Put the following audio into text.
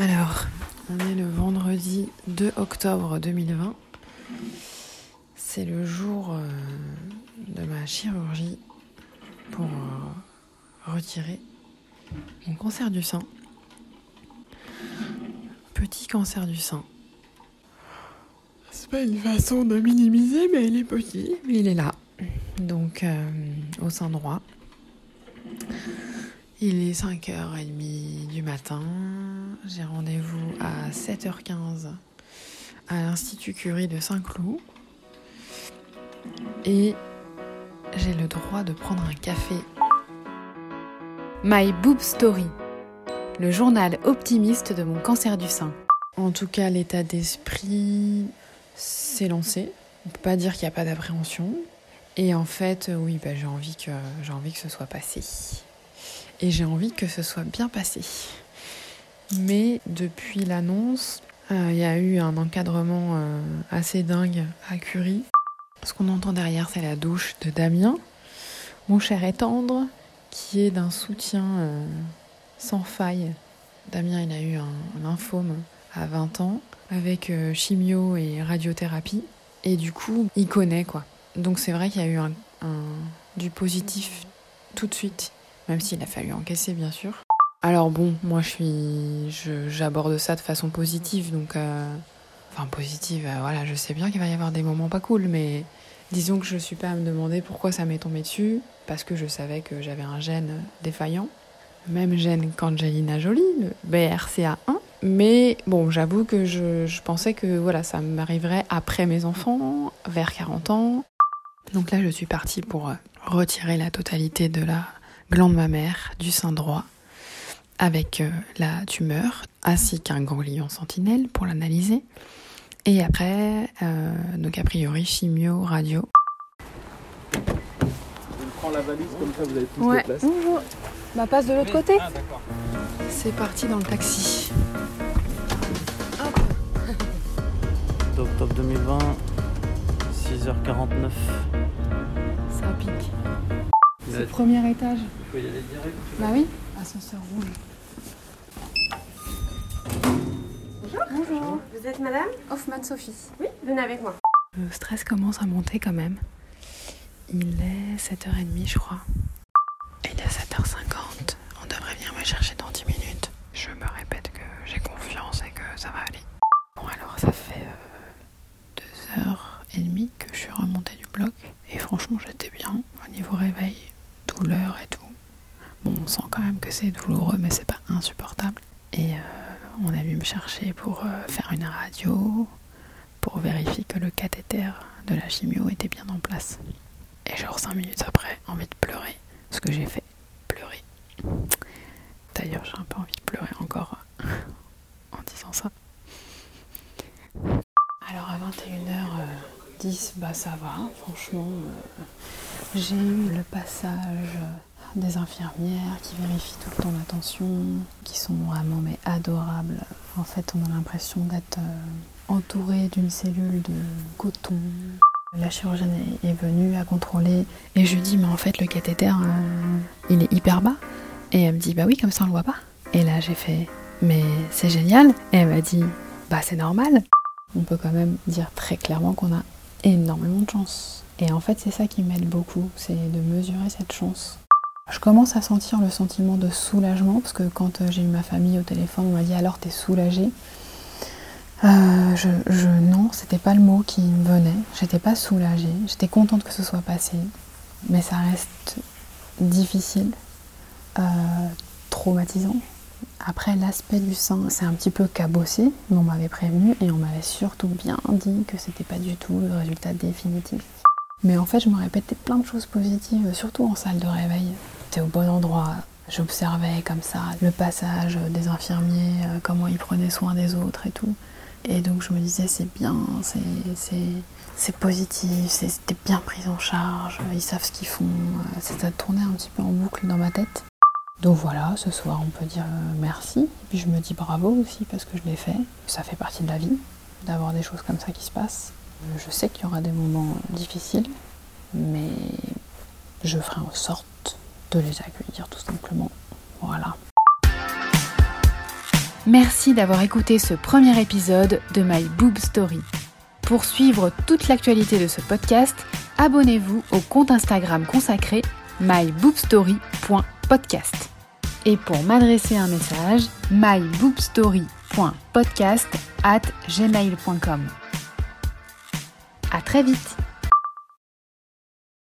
Alors, on est le vendredi 2 octobre 2020. C'est le jour euh, de ma chirurgie pour euh, retirer mon cancer du sein. Petit cancer du sein. C'est pas une façon de minimiser, mais il est petit, mais il est là. Donc, euh, au sein droit. Il est 5h30 du matin. J'ai rendez-vous à 7h15 à l'Institut Curie de Saint-Cloud. Et j'ai le droit de prendre un café. My Boob Story, le journal optimiste de mon cancer du sein. En tout cas, l'état d'esprit s'est lancé. On peut pas dire qu'il n'y a pas d'appréhension. Et en fait, oui, bah, j'ai envie j'ai envie que ce soit passé et j'ai envie que ce soit bien passé. Mais depuis l'annonce, euh, il y a eu un encadrement euh, assez dingue à Curie. Ce qu'on entend derrière, c'est la douche de Damien, mon cher et tendre, qui est d'un soutien euh, sans faille. Damien, il a eu un, lymphome à 20 ans, avec chimio et radiothérapie. Et du coup, il connaît quoi. Donc c'est vrai qu'il y a eu un, du positif tout de suite même s'il a fallu encaisser bien sûr. Alors bon, moi je suis, j'aborde ça de façon positive, donc euh, enfin positive. Euh, voilà, je sais bien qu'il va y avoir des moments pas cool, mais disons que je suis pas à me demander pourquoi ça m'est tombé dessus, parce que je savais que j'avais un gène défaillant, même gène qu'Angelina Jolie, le BRCA1. Mais bon, j'avoue que je, pensais que voilà, ça m'arriverait après mes enfants, vers 40 ans. Donc là, je suis partie pour retirer la totalité de la glande mammaire du sein droit avec euh, la tumeur ainsi qu'un ganglion sentinelle pour l'analyser. Et après, euh, donc a priori, chimio, radio. Je prends la valise comme ça, vous avez plus ouais. de place. Bonjour. Ma passe de l'autre côté. Ah. C'est parti dans le taxi. Octobre 2020, 6h49. Ça pique. C'est le premier étage. Vous pouvez y aller direct Bah oui, ascenseur rouge. Bonjour. Bonjour. Vous êtes madame Hoffman Sophie. Oui, venez avec moi. Le stress commence à monter quand même. Il est 7h30 je crois. Il est 7h50. On devrait venir me chercher dans 10 minutes. Je me répète que j'ai confiance et que ça va aller. Bon alors ça fait 2h30 que je suis remontée du bloc. Et franchement j'étais bien au niveau réveil, douleur et tout. Bon, on sent quand même que c'est douloureux, mais c'est pas insupportable. Et euh, on a dû me chercher pour euh, faire une radio, pour vérifier que le cathéter de la chimio était bien en place. Et genre 5 minutes après, envie de pleurer. Ce que j'ai fait, pleurer. D'ailleurs, j'ai un peu envie de pleurer encore en disant ça. Alors à 21h10, bah ça va, franchement. euh, j'ai eu le passage des infirmières qui vérifient tout le temps la tension, qui sont vraiment mais adorables. En fait, on a l'impression d'être euh, entouré d'une cellule de coton. La chirurgienne est- est venue à contrôler et je lui dis mais en fait le cathéter euh, il est hyper bas et elle me dit bah oui comme ça on le voit pas. Et là j'ai fait mais c'est génial et elle m'a dit bah c'est normal. On peut quand même dire très clairement qu'on a énormément de chance. Et en fait c'est ça qui m'aide beaucoup, c'est de mesurer cette chance. Je commence à sentir le sentiment de soulagement parce que quand euh, j'ai eu ma famille au téléphone, on m'a dit alors t'es soulagée? Euh, je, je, non, c'était pas le mot qui me venait. J'étais pas soulagée. J'étais contente que ce soit passé, mais ça reste difficile, euh, traumatisant. Après, l'aspect du sein, c'est un petit peu cabossé, mais on m'avait prévenu et on m'avait surtout bien dit que c'était pas du tout le résultat définitif. Mais en fait, je me répétais plein de choses positives, surtout en salle de réveil. J'étais au bon endroit. J'observais comme ça le passage des infirmiers, euh, comment ils prenaient soin des autres et tout. Et donc je me disais, c'est bien, c'est, positif, c'était bien pris en charge, ils savent ce qu'ils font. Euh, Ça tournait un petit peu en boucle dans ma tête. Donc voilà, ce soir on peut dire euh, merci. Puis je me dis bravo aussi parce que je l'ai fait. Ça fait partie de la vie, d'avoir des choses comme ça qui se passent. Je sais qu'il y aura des moments difficiles, mais je ferai en sorte de les accueillir tout simplement. Voilà. Merci d'avoir écouté ce premier épisode de My Boob Story. Pour suivre toute l'actualité de ce podcast, abonnez-vous au compte Instagram consacré myboobstory.podcast. Et pour m'adresser un message, myboobstory.podcast at gmail.com. À très vite